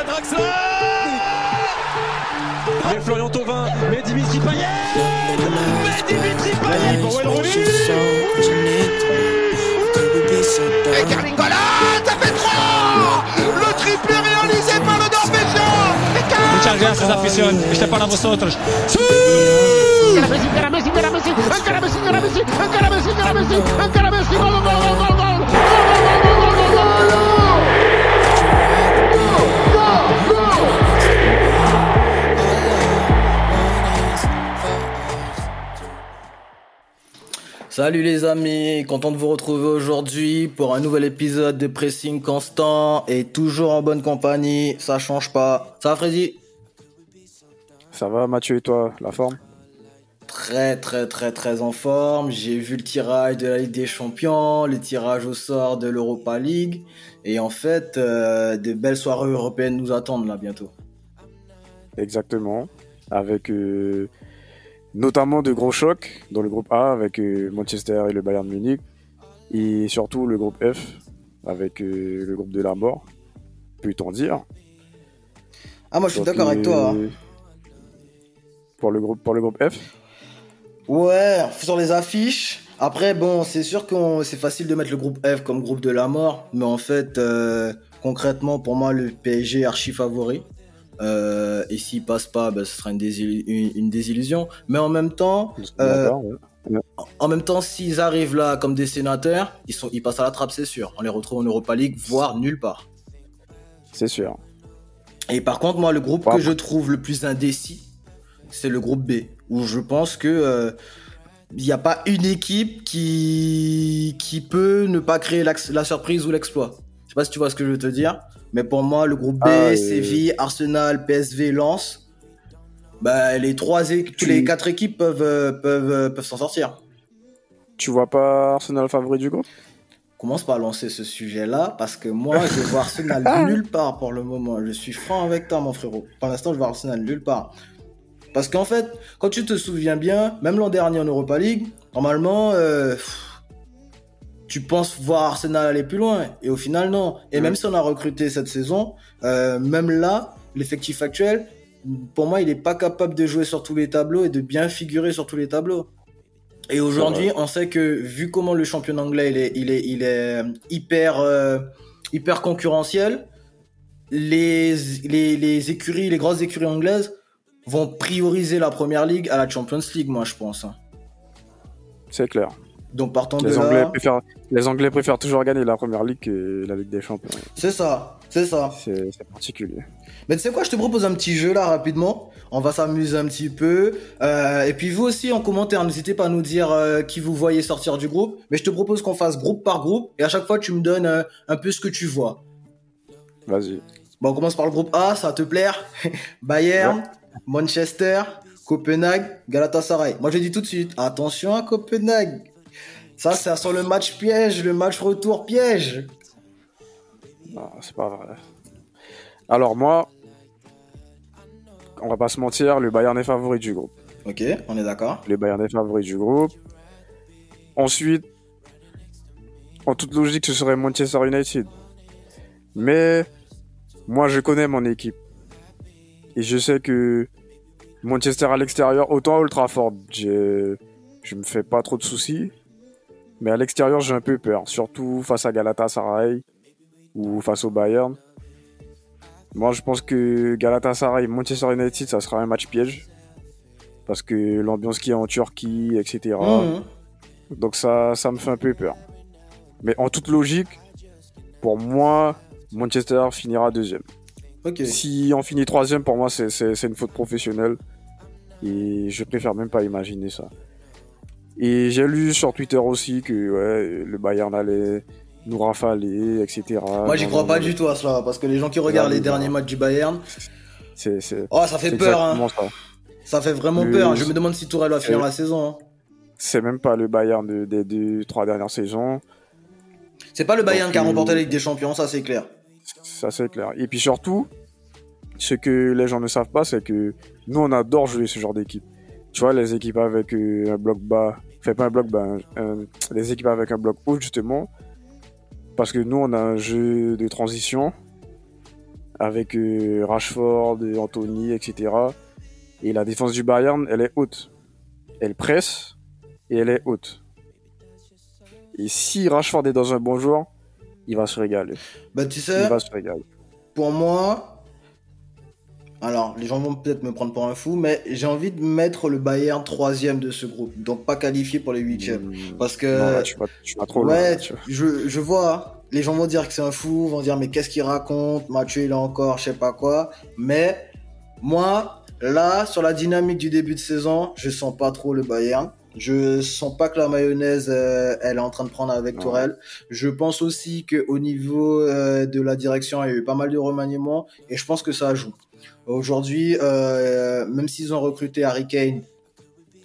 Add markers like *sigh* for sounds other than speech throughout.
à Draxler Mais Florian Thauvin, mais Dimitri Payet Mais Dimitri Payet pour Wayne Rooney Et Carlingola, ça fait 3 Le triplé réalisé par le Norvégien Muchas gracias, afición. Este es para vosotros. Encara Messi, encara Messi, encara Messi, encara Messi, Salut les amis, content de vous retrouver aujourd'hui pour un nouvel épisode de Pressing Constant et toujours en bonne compagnie, ça change pas. Ça va Freddy? Ça va Mathieu et toi, la forme? Très très très très en forme, j'ai vu le tirage de la Ligue des Champions, le tirage au sort de l'Europa League et en fait euh, de belles soirées européennes nous attendent là bientôt. Exactement. Avec euh, notamment de gros chocs dans le groupe A avec euh, Manchester et le Bayern Munich. Et surtout le groupe F avec euh, le groupe de la mort. Peut-on dire Ah moi je suis d'accord avec toi. hein. Pour le groupe, pour le groupe F Ouais, sur les affiches. Après, bon, c'est sûr que c'est facile de mettre le groupe F comme groupe de la mort, mais en fait, euh, concrètement, pour moi, le PSG est archi favori. Euh, et s'il passe pas, ben, ce sera une, désil- une- une désillusion. Mais en même temps, Euh, ouais. en même temps, s'ils arrivent là comme des sénateurs, ils sont, ils passent à la trappe, c'est sûr. On les retrouve en Europa League, voire nulle part. C'est sûr. Et par contre, moi, le groupe que je trouve le plus indécis, c'est le groupe B, où je pense que euh, il n'y a pas une équipe qui, qui peut ne pas créer l'ax- la surprise ou l'exploit. Je sais pas si tu vois ce que je veux te dire, mais pour moi, le groupe B, Ah, et- Séville, Arsenal, PSV, Lens, bah, les trois, é- Tu- les quatre équipes peuvent, euh, peuvent, euh, peuvent s'en sortir. Tu vois pas Arsenal favori du groupe? Commence par lancer ce sujet-là, parce que moi, je vois *laughs* Arsenal nulle part pour le moment. Je suis franc avec toi, mon frérot. Pour l'instant, je vois Arsenal nulle part. Parce qu'en fait, quand tu te souviens bien, même l'an dernier en Europa League, normalement, euh, tu penses voir Arsenal aller plus loin. Et au final, non. Et même si on a recruté cette saison, euh, même là, l'effectif actuel, pour moi, il n'est pas capable de jouer sur tous les tableaux et de bien figurer sur tous les tableaux. Et aujourd'hui, on sait que vu comment le championnat anglais il est, il est, il est euh, hyper, euh, hyper concurrentiel, les, les, les écuries, les grosses écuries anglaises vont prioriser la première ligue à la Champions League, moi je pense. hein. C'est clair. Donc partant de Les Anglais, là, préfèrent, les Anglais préfèrent toujours gagner la première ligue que la Ligue des Champions. c'est ça, c'est ça. C'est c'est particulier. Mais tu sais quoi, je te propose un petit jeu là rapidement. On va s'amuser un petit peu. Euh, et puis vous aussi en commentaire, n'hésitez pas à nous dire euh, qui vous voyez sortir du groupe. Mais je te propose qu'on fasse groupe par groupe et à chaque fois tu me donnes euh, un peu ce que tu vois. Vas-y. Bon, on commence par le groupe A, ça va te plaire *laughs* Bayern, Manchester, Copenhague, Galatasaray. Moi je dis tout de suite, attention à Copenhague. Ça, c'est sur le match piège, le match retour piège. Non, c'est pas vrai. Alors moi, on va pas se mentir, le Bayern est favori du groupe. Ok, on est d'accord. Le Bayern est favori du groupe. Ensuite, en toute logique, ce serait Manchester United. Mais moi, je connais mon équipe. Et je sais que Manchester à l'extérieur, autant à Old Trafford, j'ai- je me fais pas trop de soucis. Mais à l'extérieur, j'ai un peu peur. Surtout face à Galatasaray ou face au Bayern. Moi, je pense que Galatasaray, Manchester United, ça sera un match piège. Parce que l'ambiance qu'il y a en Turquie, etc. Mhm. Donc ça, ça me fait un peu peur. Mais en toute logique, pour moi, Manchester finira deuxième. Si on finit troisième, pour moi, c'est une faute professionnelle. Et je préfère même pas imaginer ça. Et j'ai lu sur Twitter aussi que ouais, le Bayern allait nous rafaler, etc. Moi, j'y crois pas du tout à cela, parce que les gens qui regardent les derniers matchs du Bayern, C'est oh, ça fait peur, hein. ça. Ça fait vraiment Le- peur. Je me demande si Tourelle va finir Euh, la saison. hein. C'est même pas le Bayern de- des deux, trois dernières saisons. C'est pas le Bayern Donc, qui a euh, remporté la Ligue des Champions, ça c'est clair. Ça, c'est clair. Et puis surtout, ce que les gens ne savent pas, c'est que nous, on adore jouer ce genre d'équipe. Tu vois, les équipes avec euh, un bloc bas, fait pas un bloc bas, un- les équipes avec un bloc haut, justement, parce que nous, on a un jeu de transition avec euh, Rashford, Anthony, etc. Et la défense du Bayern, elle est haute. Elle presse et elle est haute. Et si Rashford est dans un bon jour, il va se régaler. Bah, tu Il sais, va se régaler. pour moi, alors les gens vont peut-être me prendre pour un fou, mais j'ai envie de mettre le Bayern troisième de ce groupe, donc pas qualifié pour les huitièmes. Hmm. Parce que Non, là, tu vas, tu vas trop loin, ouais, là, tu vois. je, je vois, les gens vont dire que c'est un fou, vont dire mais qu'est-ce qu'il raconte, Mathieu il est encore, je sais pas quoi, mais moi, là, sur la dynamique du début de saison, je sens pas trop le Bayern. Je sens pas que la mayonnaise, euh, elle est en train de prendre avec. Tourelle. Je pense aussi que au niveau euh, de la direction, il y a eu pas mal de remaniements et je pense que ça joue. Aujourd'hui, euh, même s'ils ont recruté Harry Kane,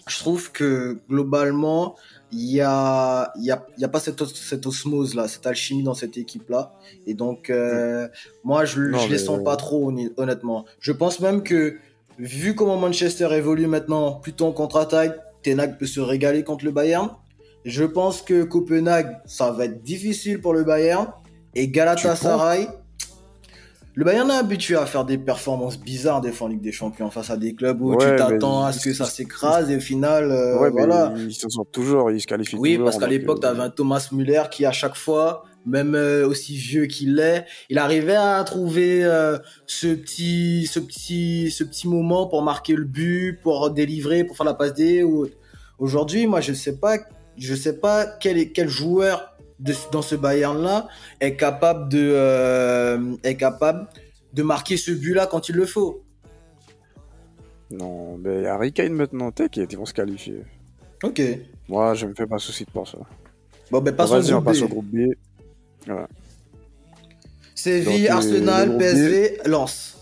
je trouve que globalement, il y a, il y a, il y a pas cette, cette osmose là, cette alchimie dans cette équipe là. Et donc, euh, moi, je, je les sens pas trop, honnêtement. Je pense même que, vu comment Manchester évolue maintenant, plutôt en contre-attaque, Tenag peut se régaler contre le Bayern. Je pense que Copenhague, ça va être difficile pour le Bayern. Et Galatasaray, le Bayern est habitué à faire des performances bizarres des fois en Ligue des Champions face à des clubs où Ouais, tu t'attends à ils- ce que ça s'écrase et au final, euh, ouais, voilà. ils s'en sortent toujours, ils se qualifient Oui, toujours. parce qu'à l'époque, euh, tu avais un Thomas Müller qui, à chaque fois, même euh, aussi vieux qu'il est, il arrivait à trouver euh, ce petit, ce petit, ce petit moment pour marquer le but, pour délivrer, pour faire la passe D. Ou... Aujourd'hui, moi, je sais pas, je sais pas quel, est- quel joueur de, dans ce Bayern-là est capable de, euh, est capable de marquer ce but-là quand il le faut. Non, mais Harry Kane maintenant, t'inquiète, ils vont se qualifier? Ok. Moi, je me fais pas souci pour ça. Bon, ben, passons au on groupe passe B. au groupe B. Séville, Donc, euh, Arsenal, PSV, Lens.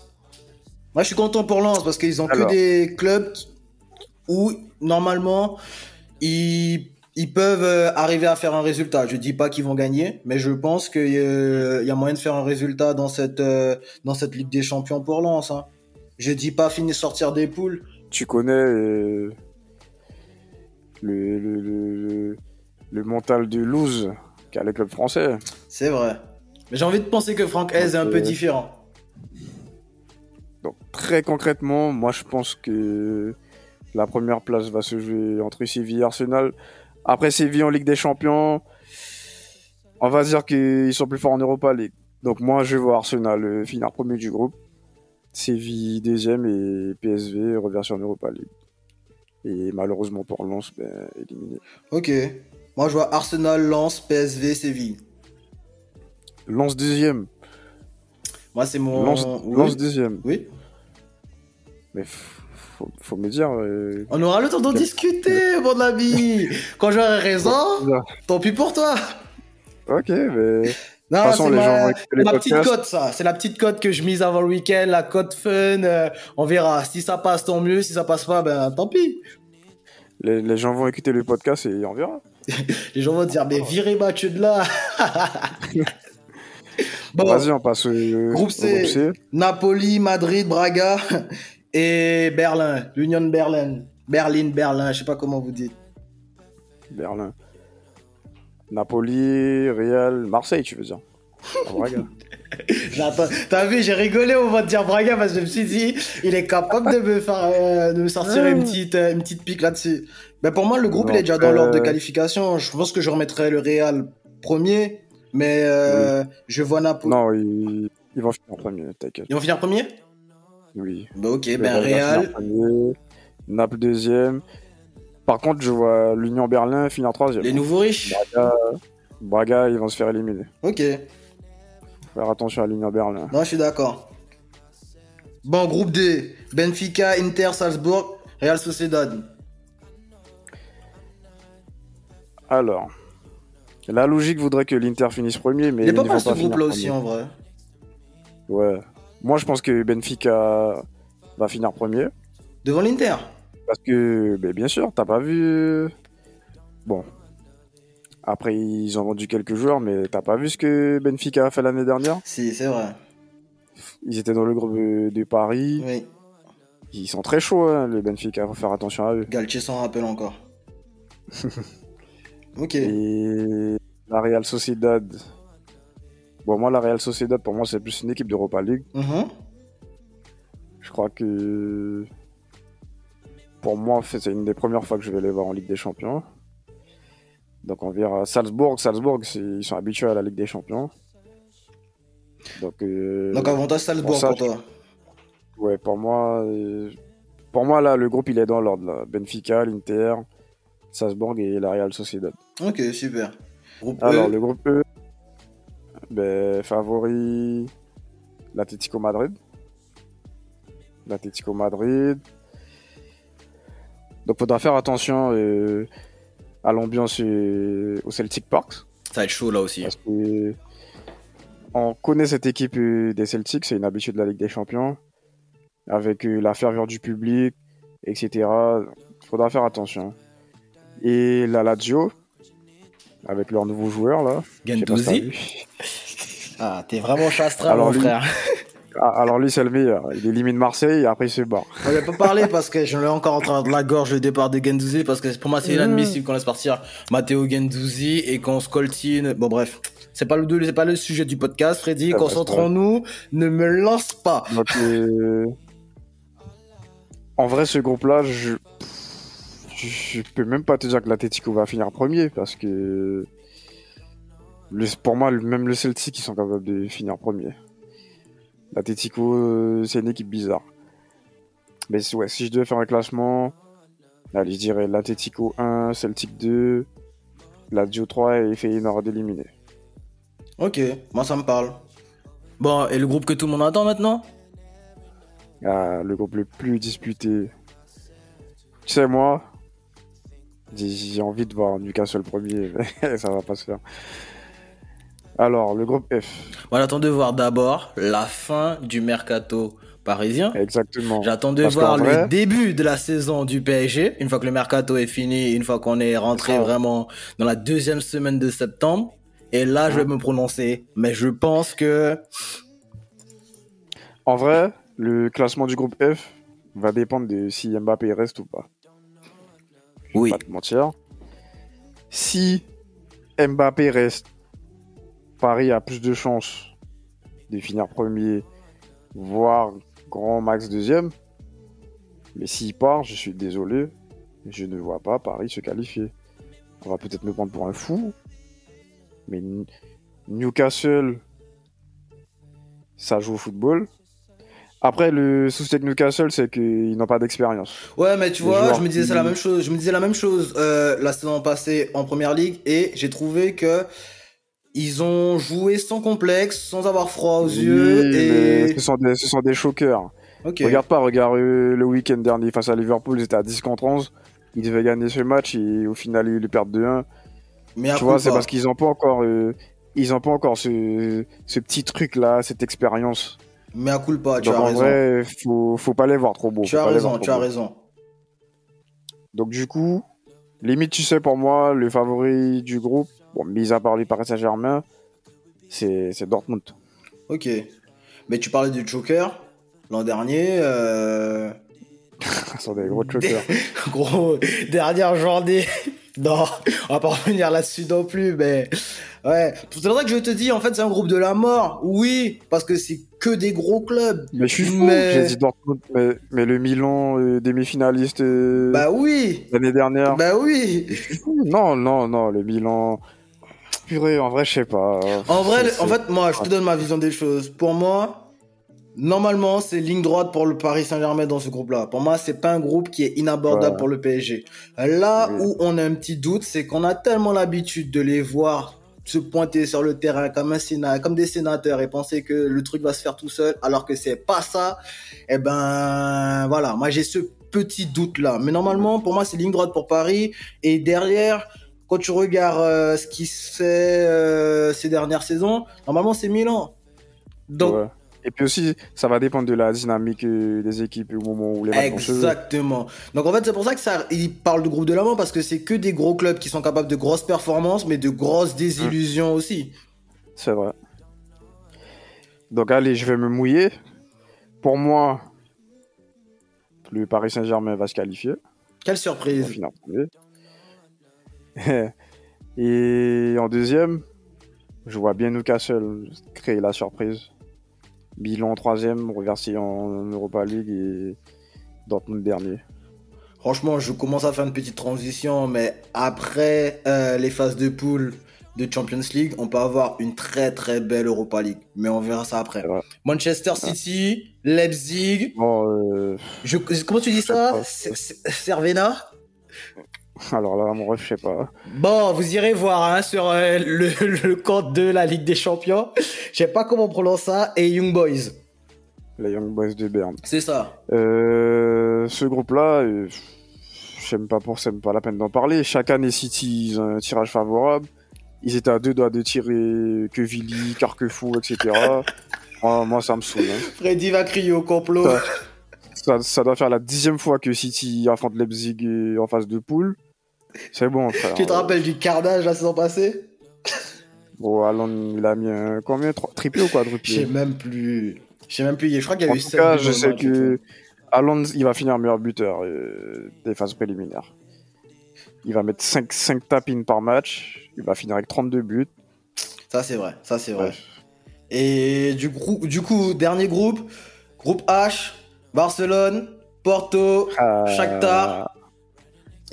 Moi, je suis content pour Lens parce qu'ils ont Alors. que des clubs où, normalement, ils, ils peuvent euh, arriver à faire un résultat. Je dis pas qu'ils vont gagner, mais je pense qu'il y a moyen de faire un résultat dans cette, euh, dans cette Ligue des Champions pour Lens. Hein. Je dis pas finir sortir des poules. Tu connais euh, le, le, le, mental de lose qu'a le club français. C'est vrai. Mais j'ai envie de penser que Franck Hez est un peu euh, différent. Donc très concrètement, moi je pense que la première place va se jouer entre Séville et Arsenal. Après Séville en Ligue des Champions, on va dire qu'ils sont plus forts en Europa League. Donc moi je vois Arsenal euh, finir premier du groupe, Séville deuxième et PSV reverser en Europa League. Et malheureusement pour Lens, ben, éliminé. Ok. Moi, je vois Arsenal, Lens, PSV, Séville. Lens deuxième, Moi, c'est mon. Lens, Oui. Lens deuxième. Oui. Mais faut, faut me dire. euh, On aura le temps d'en discuter, *laughs* mon ami. Quand j'aurai raison, tant pis pour toi. Ok, mais Non, c'est ma, petite cote, ça. C'est la petite cote que je mise avant le week-end, la cote fun. euh, on verra. Si ça passe, tant mieux. Si ça passe pas, ben tant pis. les, les gens vont écouter le podcast et on verra. *laughs* Les gens vont dire, mais virez Mathieu de là. *laughs* bon, Vas-y, on passe au Groupe C. Napoli, Madrid, Braga et Berlin. L'Union de Berlin. Berlin, Berlin, je sais pas comment vous dites. Berlin. Napoli, Real, Marseille, tu veux dire. Ah, Braga. *laughs* T'as vu, j'ai rigolé au moment de dire Braga parce que je me suis dit, il est capable de me faire, euh, de me sortir une petite, euh, une petite pique là-dessus. Mais pour moi, le groupe, Non, il est déjà dans euh, l'ordre de qualification. Je pense que je remettrai le Real premier, mais euh, je vois Napoli. non, ils, ils vont finir premier, t'inquiète. Ils vont finir premier? Oui. Bah ok, ben Real. Naples deuxième. Par contre, je vois l'Union Berlin finir troisième. Les nouveaux riches. Braga, Braga, ils vont se faire éliminer. Ok. Faut faire attention à l'Union Berlin. Non, je suis d'accord. Bon, groupe D. Benfica, Inter, Salzbourg, Real Sociedad. Alors, la logique voudrait que l'Inter finisse premier, mais Il est pas mal ce groupe-là aussi en vrai. Ouais. Moi, je pense que Benfica va finir premier. Devant l'Inter. Parce que, ben, bien sûr, t'as pas vu. Bon. Après, ils ont vendu quelques joueurs, mais t'as pas vu ce que Benfica a fait l'année dernière? Si, c'est vrai. Ils étaient dans le groupe de Paris. Oui. Ils sont très chauds, hein, les Benfica. Faut faire attention à eux. Galtier s'en rappelle encore. *laughs* ok. Et la Real Sociedad. Bon, moi, la Real Sociedad, pour moi, c'est plus une équipe d'Europa League. Mhm. Je crois que pour moi, c'est une des premières fois que je vais les voir en Ligue des Champions. Donc on verra Salzbourg. Salzbourg, ils sont habitués à la Ligue des Champions. Donc, euh, Donc avantage Salzbourg pour ça, pour toi. ouais, pour moi, euh, pour moi là, le groupe il est dans l'ordre. Benfica, l'Inter, Salzbourg et la Real Sociedad. Ok, super. Groupe Alors E. le groupe E, ben, favori l'Atlético Madrid. L'Atlético Madrid. Donc faudra faire attention euh, à l'ambiance euh, au Celtic Park. Ça va être chaud là aussi. Parce que on connaît cette équipe euh, des Celtics, c'est une habitude de la Ligue des Champions. Avec la ferveur du public, etc. Faudra faire attention. Et la Lazio, avec leur nouveau joueur là. vu. Ah, t'es vraiment chastra, Alors mon lui- frère. *laughs* Ah, alors lui, c'est le meilleur. Il élimine Marseille et après il se barre. On va pas parler parce que je l'ai encore en train de la gorge le départ de Gendouzi parce que pour moi c'est inadmissible qu'on laisse partir Matteo Gendouzi et qu'on se coltine. Bon bref, c'est pas le c'est pas le sujet du podcast, Freddy. Ah Concentrons-nous. Ne me lance pas. Donc, euh, en vrai, ce groupe-là, je... je peux même pas te dire que l'Atletico va finir premier parce que pour moi, même le Celtic, ils sont capables de finir premier. L'Atletico, euh, c'est une équipe bizarre. Mais si- ouais, si je devais faire un classement, allez, je dirais l'Atletico 1, Celtic 2, Lazio 3 et Feyenoord éliminé. Ok, moi ça me parle. Bon, et le groupe que tout le monde attend maintenant? Ah, le groupe le plus disputé. Tu sais, moi, j'ai- envie de voir Newcastle premier, *laughs* mais ça va pas se faire. Alors, le groupe F, On attend de voir d'abord la fin du mercato parisien. exactement. J'attends de Parce voir le vrai- début de la saison du PSG. Une fois que le mercato est fini, une fois qu'on est rentré vraiment dans la deuxième semaine de septembre. Et là, je vais me prononcer. Mais je pense que En vrai, le classement du groupe F va dépendre de si Mbappé reste ou pas. Je vais Oui. pas te mentir. Si Mbappé reste, Paris a plus de chances de finir premier, voire grand max deuxième. Mais s'il part, je suis désolé, je ne vois pas Paris se qualifier. On va peut-être me prendre pour un fou, mais Newcastle, ça joue au football. Après, le souci avec Newcastle, c'est qu'ils n'ont pas d'expérience. Ouais, mais tu Les vois, je me disais qui- la même chose. Je me disais la même chose euh, la saison passée en première ligue et j'ai trouvé que ils ont joué sans complexe, sans avoir froid aux Oui, yeux et. ce sont des, ce sont des choqueurs. Ok. Regarde pas, regarde euh, le week-end dernier face à Liverpool, ils étaient à 10 contre 11. Ils devaient gagner ce match et au final, ils le perdent 2-1. Mais Tu vois, c'est parce qu'ils n'ont pas encore, euh, ils ont pas encore ce, ce petit truc-là, cette expérience. Mais à coup pas, tu Donc as en raison. vrai, faut, faut pas les voir trop beaux. tu as raison, tu as raison. Donc du coup, limite, tu sais, pour moi, le favori du groupe, bon, mis à part le Paris Saint-Germain, c'est Dortmund. Ok. Mais tu parlais du Joker l'an dernier. Euh... *laughs* Sont des gros chokers. *laughs* Gros, dernière journée. *laughs* non, on va pas revenir là-dessus non plus, mais ouais. C'est pour ça que je te dis, en fait, c'est un groupe de la mort. Oui, parce que c'est que des gros clubs. Mais je suis fou, Mais- j'ai dit Dortmund, mais, mais le Milan, euh, demi-finaliste euh, Bah oui, l'année dernière. bah oui. Non, non, non, le Milan. Purée, en vrai, je sais pas. En vrai, en fait, moi, je te donne ma vision des choses. Pour moi, normalement, c'est ligne droite pour le Paris Saint-Germain dans ce groupe-là. Pour moi, c'est pas un groupe qui est inabordable Ouais. pour le PSG. Là Oui. où on a un petit doute, c'est qu'on a tellement l'habitude de les voir se pointer sur le terrain comme un sénat, comme des sénateurs et penser que le truc va se faire tout seul, alors que c'est pas ça. Eh ben, voilà. Moi, j'ai ce petit doute-là. Mais normalement, pour moi, c'est ligne droite pour Paris. Et derrière, quand tu regardes euh, ce qui se fait euh, ces dernières saisons, normalement c'est Milan. Donc. Et puis aussi, ça va dépendre de la dynamique euh, des équipes au moment où les matchs exactement. Donc en fait c'est pour ça que ça, il parle de groupe de l'avant parce que c'est que des gros clubs qui sont capables de grosses performances, mais de grosses désillusions aussi. C'est vrai. Donc allez, je vais me mouiller. Pour moi, le Paris Saint-Germain va se qualifier. Quelle surprise. *laughs* Et en deuxième, Je vois bien Newcastle créer la surprise. Bilan troisième, reversé en Europa League et Dortmund dernier. Franchement, je commence à faire une petite transition, mais après euh, les phases de poule de Champions League, on peut avoir une très très belle Europa League. Mais on verra ça après. Ouais. Manchester City, Leipzig. Bon, euh, Je, comment tu dis ça Cervena alors là, mon ref, je sais pas. Bon, vous irez voir hein, sur euh, le, *laughs* le compte de la Ligue des Champions. Je sais pas comment on prononce ça. Et Young Boys. Les Young Boys de Berne. C'est ça. Euh, ce groupe-là, euh, j'aime pas pour c'est pas la peine d'en parler. Chaque année, City, ils ont un tirage favorable. Ils étaient à deux doigts de tirer que Vili, Carquefou, etc. *laughs* Moi, ça me saoule. hein. Freddy va crier au complot. Ça- Ça, ça doit faire la dixième fois que City affronte Leipzig euh, en phase de poule. C'est bon, frère. Tu te rappelles du carnage la saison passée *laughs* Bon, Alan, il a mis un, combien? Trois- Triplé ou Je sais quadruplé même plus. Je sais même plus. Je crois qu'il y a En eu tout cas, je sais que Haaland, il va finir meilleur buteur euh, des phases préliminaires. Il va mettre 5, 5 tapines par match. Il va finir avec 32 buts. Ça c'est vrai. Ça c'est vrai. Et du coup, du coup, dernier groupe, groupe H, Barcelone, Porto, Euh, Shakhtar.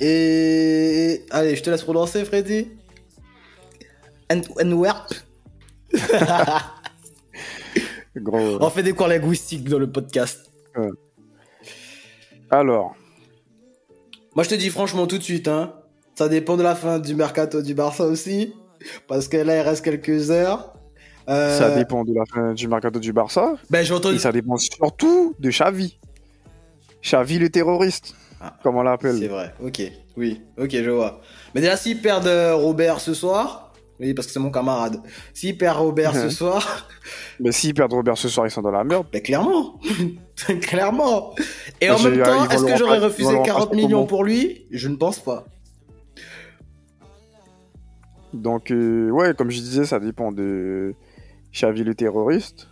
Et allez, je te laisse prononcer, Freddy. Ant- Antwerp. *laughs* Gros. On fait des cours linguistiques dans le podcast. Alors, Moi, je te dis franchement tout de suite, hein, ça dépend de la fin du mercato du Barça aussi, parce que là, il reste quelques heures. Euh, ça dépend de la fin du mercato du Barça. Ben. Et ça dépend surtout de Xavi. Xavi le terroriste, Ah. comme on C'est l'appelle. vrai. Ok. Oui. Ok, je vois. Mais déjà, s'ils perdent euh, Robert ce soir, oui, parce que c'est mon camarade. S'ils perdent Robert ce *laughs* soir, Mais s'ils perdent Robert ce soir, ils sont dans la merde. clairement, *laughs* clairement. Et Mais en même temps, est-ce que j'aurais refusé vont le 40 remplacer millions comment pour lui? Je ne pense pas. Donc, euh, ouais, comme je disais, ça dépend de Xavi le terroriste.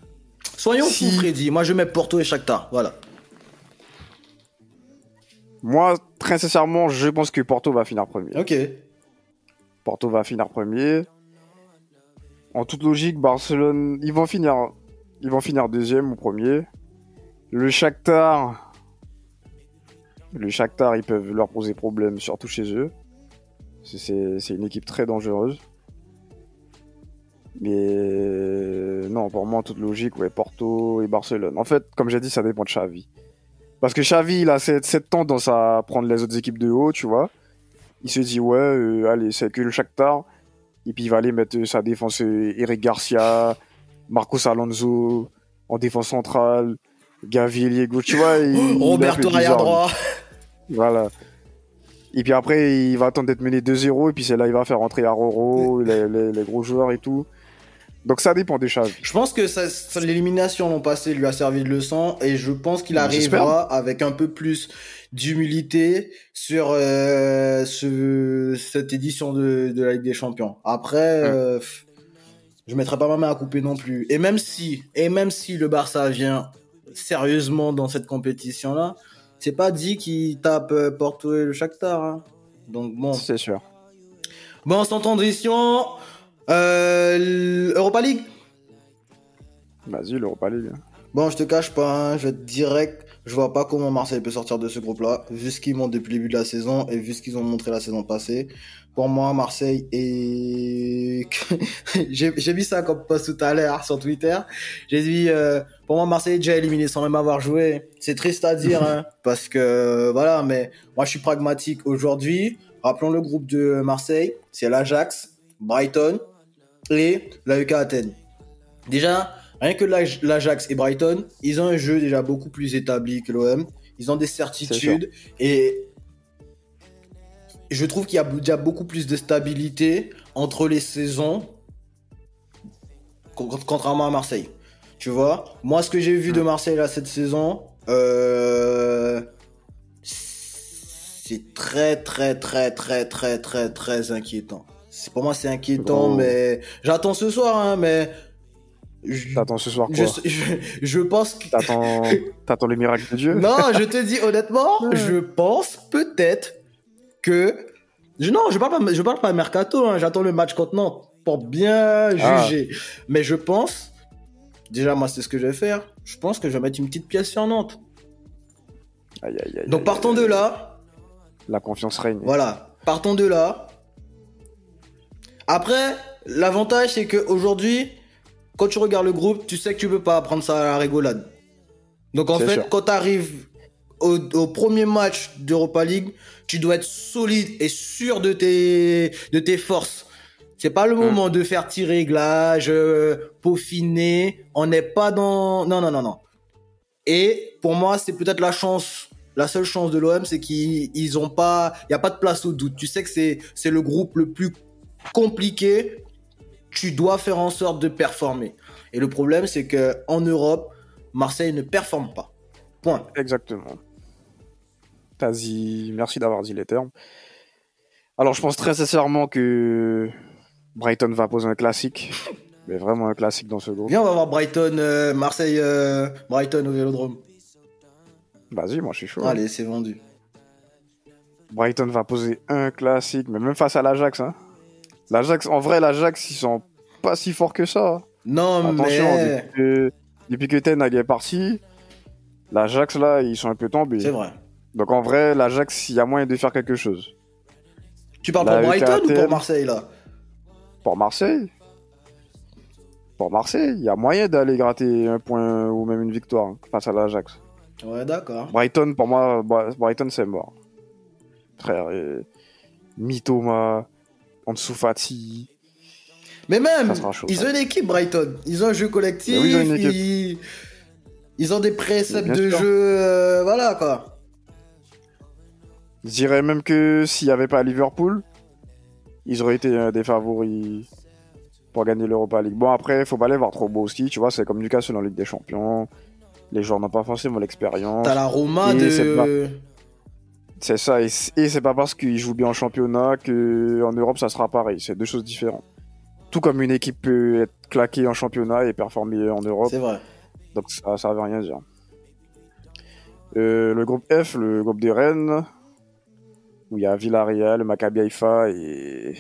Soyons Si- fous, Freddy. Moi, je mets Porto et Shakhtar. Voilà. Moi, très sincèrement, je pense que Porto va finir premier. Ok. Porto va finir premier. En toute logique, Barcelone, ils vont finir, ils vont finir deuxième ou premier. Le Shakhtar, le Shakhtar, ils peuvent leur poser problème, surtout chez eux. C'est- une équipe très dangereuse. Mais non, pour moi, en toute logique, ouais, Porto et Barcelone. En fait, comme j'ai dit, ça dépend de Xavi. Parce que Xavi, il a cette, cette tendance à prendre les autres équipes de haut, tu vois. Il se dit, ouais, euh, allez, c'est que le Shakhtar. Et puis il va aller mettre sa défense, euh, Eric Garcia, Marcos Alonso en défense centrale, Gavi Liego, tu vois. il- Roberto lui. droit. Voilà. Et puis après, il va attendre d'être mené 2-0, et puis c'est là il va faire rentrer Aroro, les, les, les gros joueurs et tout. Donc ça dépend des Xavi. Je pense que ça- ça- l'élimination l'an passé lui a servi de leçon et je pense qu'il arrivera avec un peu plus d'humilité sur euh, ce, cette édition de, de la Ligue des Champions. Après, euh, pff, je mettrai pas ma main à couper non plus. Et même si, et même si le Barça vient sérieusement dans cette compétition-là, c'est pas dit qu'il tape euh, Porto et le Shakhtar. hein. Donc bon. C'est sûr. Bon, sans transition, euh, Europa League. Vas-y, l'Europa League. Bon, je te cache pas, hein, je vais être direct. Je vois pas comment Marseille peut sortir de ce groupe-là, vu ce qu'ils montrent depuis le début de la saison et vu ce qu'ils ont montré la saison passée. Pour moi, Marseille est. *laughs* j'ai j'ai mis ça comme post tout à l'heure sur Twitter. J'ai dit, euh, pour moi, Marseille est déjà éliminé sans même avoir joué. C'est triste à dire, hein, *laughs* parce que voilà, mais moi, je suis pragmatique aujourd'hui. Rappelons le groupe de Marseille, c'est l'Ajax, Brighton et l'AEK Athènes. Déjà, rien que l'Aj- l'Ajax et Brighton, ils ont un jeu déjà beaucoup plus établi que l'OM. Ils ont des certitudes et je trouve qu'il y a déjà beaucoup plus de stabilité entre les saisons con- contrairement à Marseille. Tu vois, moi ce que j'ai vu de Marseille là cette saison, euh, c'est très très très très très très très inquiétant. C'est pour moi c'est inquiétant, mais j'attends ce soir, hein, mais T'attends ce soir je, quoi je, je pense que T'attends *laughs* t'attends les miracles de Dieu non, je te dis honnêtement, *laughs* je pense peut-être que je- non, je parle pas, je parle pas mercato, hein, j'attends le match contre Nantes. pour bien Ah. juger. Mais je pense, déjà moi c'est ce que je vais faire, je pense que je vais mettre une petite pièce sur Nantes. Aïe, aïe, aïe, Donc aïe, partons aïe, de là, La confiance règne. voilà, partons de là. Après, l'avantage c'est que aujourd'hui, quand tu regardes le groupe, tu sais que tu peux pas prendre ça à la rigolade. Donc en fait, sûr. quand tu arrives au, au premier match d'Europa League, tu dois être solide et sûr de tes, de tes forces. C'est pas le moment de faire tirer réglage, euh, peaufiner. On n'est pas dans. Non, non, non, non. Et pour moi, c'est peut-être la chance, la seule chance de l'OM, c'est qu'ils ils ont pas, il y a pas de place au doute. Tu sais que c'est le groupe le plus compliqué. Tu dois faire en sorte de performer. Et le problème, c'est que en Europe, Marseille ne performe pas. Point. Exactement. T'as dit... Merci d'avoir dit les termes. Alors, je pense très sincèrement que Brighton va poser un classique. *laughs* Mais vraiment un classique dans ce groupe. Viens, on va voir Brighton, euh, Marseille, euh, Brighton au Vélodrome. Vas-y, moi je suis chaud. Allez, c'est vendu. Brighton va poser un classique, mais même face à l'Ajax. Hein. L'Ajax, en vrai, l'Ajax, ils sont pas si forts que ça. Non, Attention, mais depuis que, depuis que Ten est parti, l'Ajax, là, ils sont un peu tombés. c'est vrai. Donc en vrai, l'Ajax, il y a moyen de faire quelque chose. Tu parles Là, pour Brighton ou pour Marseille là? Pour Marseille, pour Marseille, il y a moyen d'aller gratter un point ou même une victoire face à l'Ajax. Ouais, d'accord. Brighton, pour moi, Bri- Brighton, c'est mort. Frère, et... Mitoma, Ansu Fati. Mais même, chaud, ils ont une équipe Brighton. Ils ont un jeu collectif. Oui, ils ont une équipe. ils... ils ont des préceptes de sûr. jeu. euh, voilà quoi. Je dirais même que s'il n'y avait pas Liverpool, ils auraient été un des favoris pour gagner l'Europa League. Bon, après, il faut pas les voir trop beau aussi, tu vois, c'est comme Newcastle en Ligue des Champions. Les joueurs n'ont pas forcément l'expérience. T'as la Roma Et de. C'est ça, et c'est pas parce qu'ils jouent bien en championnat que en Europe ça sera pareil. C'est deux choses différentes. Tout comme une équipe peut être claquée en championnat et performer en Europe, C'est vrai. donc ça, ça veut rien dire. Euh, le groupe F, le groupe des Rennes, où il y a Villarreal, Maccabi Haïfa et,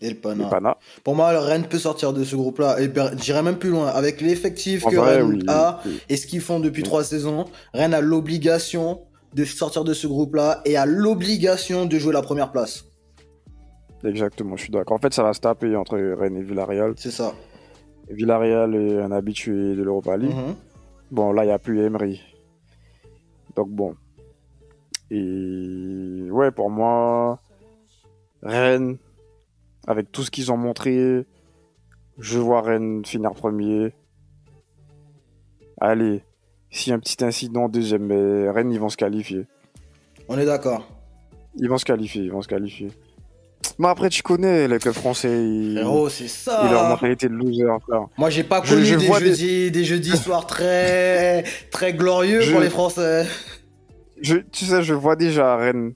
Et le Pana. Pana. Pour moi, le Rennes peut sortir de ce groupe-là. Et per- j'irai même plus loin. Avec l'effectif que vrai, Rennes oui. a oui. et ce qu'ils font depuis Oui. trois saisons, Rennes a l'obligation de sortir de ce groupe-là et a l'obligation de jouer la première place. Exactement, je suis d'accord. En fait, ça va se taper entre Rennes et Villarreal. C'est ça. Villarreal est un habitué de l'Europa League. Mhm. Bon, là, il n'y a plus Emery. Donc, bon. Et ouais, pour moi, Rennes, avec tout ce qu'ils ont montré, je vois Rennes finir premier. Allez, si un petit incident, deuxième, mais Rennes, ils vont se qualifier. On est d'accord. Ils vont se qualifier, ils vont se qualifier. Mais après, tu connais les clubs français, ils, c'est ça. et leur mentalité de loser, frère. Moi, j'ai pas Je- connu je des, vois des- jeudis, des... jeudis *laughs* soirs très, très glorieux Je- pour les Français. Je, tu sais, je vois déjà Rennes.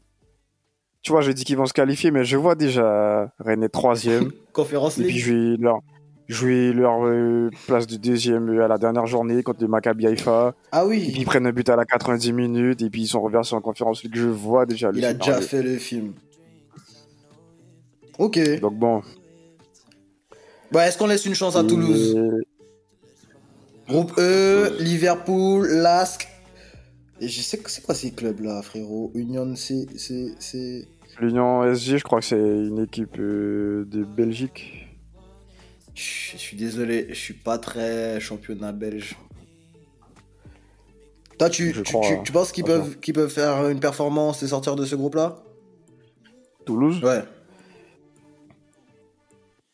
Tu vois, je dis qu'ils vont se qualifier, mais je vois déjà Rennes est troisième. *laughs* Conférence et puis leur, jouer leur euh, place de deuxième euh, à la dernière journée contre le Maccabi Haïfa. Ah Et puis oui, ils prennent un but à la 90 minutes. Et puis ils sont reversés en conférence League. Je vois déjà le il a déjà fait le film. Ok. Donc bon. Bah, est-ce qu'on laisse une chance à Et- Toulouse? Groupe E, Liverpool, Lask. Et je sais que c'est quoi ces clubs-là, frérot? Union, c'est- L'Union SG, je crois que c'est une équipe euh, de Belgique. Je suis désolé, je suis pas très championnat belge. Toi, tu, tu, crois, tu- tu penses qu'ils peuvent, peuvent faire une performance et sortir de ce groupe-là? Toulouse? Ouais.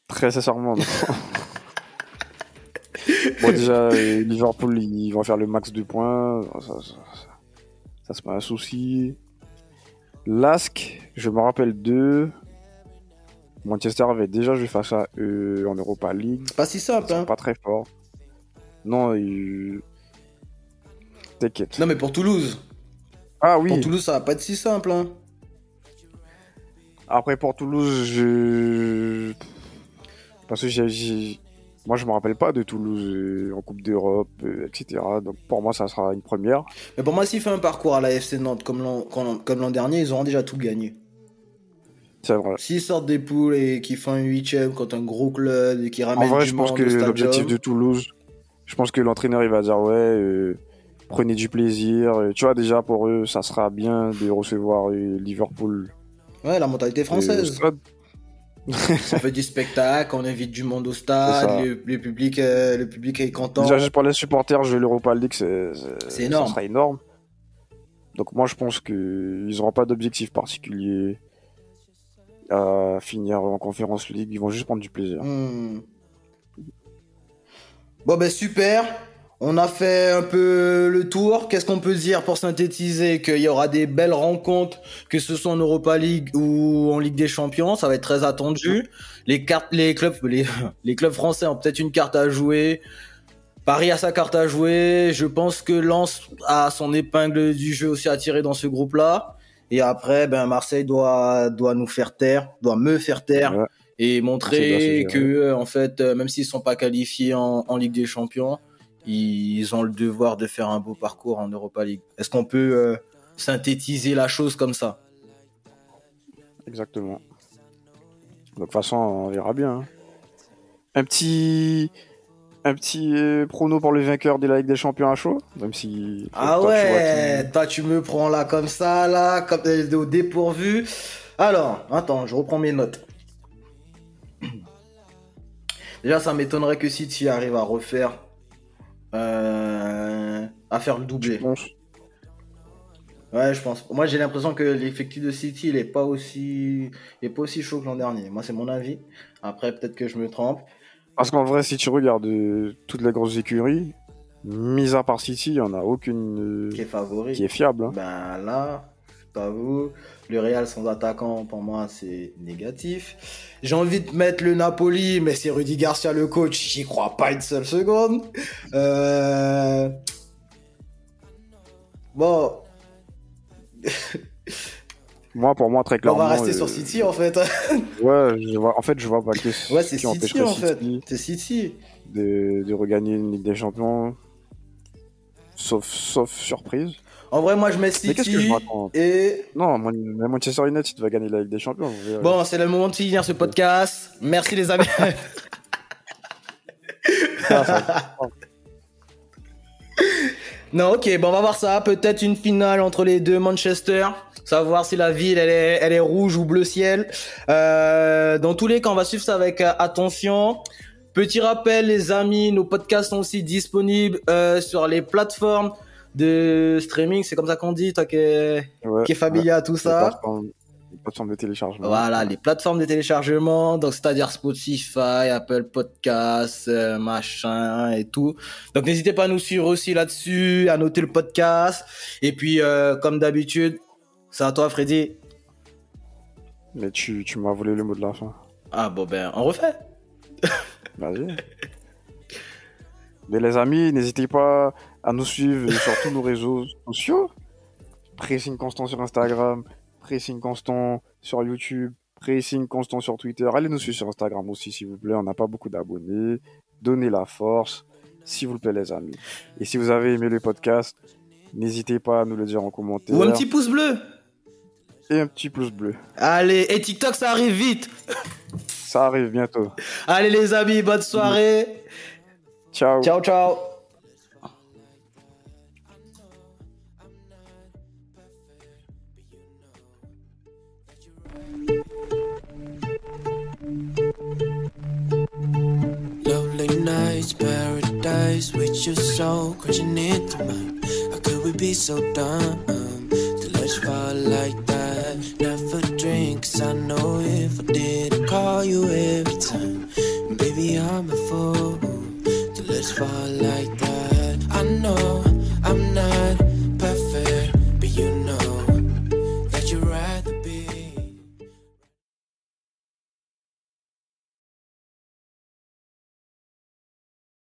Très sincèrement, *laughs* bon, déjà, euh, Liverpool, ils vont faire le max de points. Ça, ça, ça, ça, c'est pas un souci. Lask, je me rappelle d'eux. Manchester avait déjà joué face à eux en Europa League. Pas si simple, Ils sont hein pas très forts. Non, ils... T'inquiète. Non, mais pour Toulouse. Ah oui, Pour Toulouse, ça va pas être si simple, hein après pour Toulouse, je... Parce que j'ai... Moi, je me rappelle pas de Toulouse euh, en Coupe d'Europe, euh, etc. Donc pour moi, ça sera une première. Mais pour moi, s'il fait un parcours à la FC Nantes comme l'an comme l'an- comme l'an dernier, ils auront déjà tout gagné. C'est vrai. S'ils sortent des poules et qu'ils font un huitième contre un gros club et qu'ils ramènent En vrai, du je pense que l'objectif de Toulouse, je pense que l'entraîneur, il va dire, ouais, euh, prenez du plaisir. Euh, Tu vois, déjà, pour eux, ça sera bien de recevoir euh, Liverpool. Ouais, la mentalité française. on *laughs* fait du spectacle, on invite du monde au stade, le, le public, euh, le public est content. Déjà, juste pour les supporters, jouer l'Europa League, c'est C'est énorme. Ça sera énorme. Donc, moi, je pense qu'ils n'auront pas d'objectif particulier à finir en conférence League. Ils vont juste prendre du plaisir. Hmm. Bon ben super. On a fait un peu le tour. Qu'est-ce qu'on peut dire pour synthétiser Qu'il y aura des belles rencontres, que ce soit en Europa League ou en Ligue des Champions? Ça va être très attendu. Les clubs, *laughs* clubs français ont peut-être une carte à jouer. Paris a sa carte à jouer. Je pense que Lens a son épingle du jeu aussi à tirer dans ce groupe-là. Et après, ben Marseille doit doit nous faire taire, doit me faire taire Ouais. et montrer que euh, en fait, euh, même s'ils sont pas qualifiés en, en Ligue des Champions, ils ont le devoir de faire un beau parcours en Europa League. Est-ce qu'on peut euh, synthétiser la chose comme ça? Exactement. De toute façon, on verra bien. hein. Un petit. Un petit euh, prono pour le vainqueur de la Ligue des Champions à chaud, même si. Ah toi, tu ouais, qui- toi tu me prends là comme ça là, comme au dépourvu. Alors, attends, je reprends mes notes. *clears throat* Déjà, ça m'étonnerait que City arrive à refaire, euh, à faire le doublé. Ouais, je pense. Moi, j'ai l'impression que l'effectif de City, il est pas aussi, il est pas aussi chaud que l'an dernier. Moi, c'est mon avis. Après, peut-être que je me trompe. Parce qu'en vrai, si tu regardes euh, toutes les grosses écuries, mis à part City, il n'y en a aucune euh, Qui est favori qui est fiable. hein. Ben là, je t'avoue, le Real sans attaquant, pour moi, c'est négatif. J'ai envie de mettre le Napoli, mais c'est Rudy Garcia le coach, j'y crois pas une seule seconde. Euh... Bon, *laughs* Moi, pour moi, très on clairement. va rester euh, sur City en fait. *laughs* Ouais, je vois, en fait, je vois pas que ce ouais, c'est qui City empêcherait en fait. City C'est City. de, de regagner une Ligue des Champions. Sauf, sauf surprise. En vrai, moi, je mets Mais qu'est-ce que je City m'attends et Non, mais Manchester United va gagner la Ligue des Champions. Bon, c'est le moment de finir ce podcast. Merci les amis. *laughs* *laughs* Non, ok, bon, on va voir ça. Peut-être une finale entre les deux Manchester. Savoir si la ville, elle est, elle est rouge ou bleu ciel. Euh, dans tous les cas, on va suivre ça avec euh, attention. Petit rappel, les amis, nos podcasts sont aussi disponibles euh, sur les plateformes de streaming. C'est comme ça qu'on dit, toi qui es, ouais, qui est familier à tout ça. Plateformes- de téléchargement. Voilà, les plateformes de téléchargement, donc c'est-à-dire Spotify, Apple Podcasts, euh, machin et tout. Donc n'hésitez pas à nous suivre aussi là-dessus, à noter le podcast. Et puis, euh, comme d'habitude, c'est à toi, Freddy. Mais tu, tu m'as volé le mot de la fin. Ah bon ben, on refait. *laughs* Vas-y. Mais les amis, n'hésitez pas à nous suivre sur tous nos réseaux sociaux. Pressing constant sur Instagram, pressing constant sur YouTube, pressing constant sur Twitter. Allez nous suivre sur Instagram aussi, s'il vous plaît. On n'a pas beaucoup d'abonnés. Donnez la force, s'il vous plaît, les amis. Et si vous avez aimé le podcast, n'hésitez pas à nous le dire en commentaire. Ou un petit pouce bleu. Et un petit pouce bleu. Allez, et TikTok, ça arrive vite. Ça arrive bientôt. Allez les amis, bonne soirée. Ciao. Ciao, ciao. Soul crashing into mine. How could we be so dumb to let you fall like that? Never drink, 'cause I know if I did, I'd call you every time. Baby, I'm a fool to let you fall like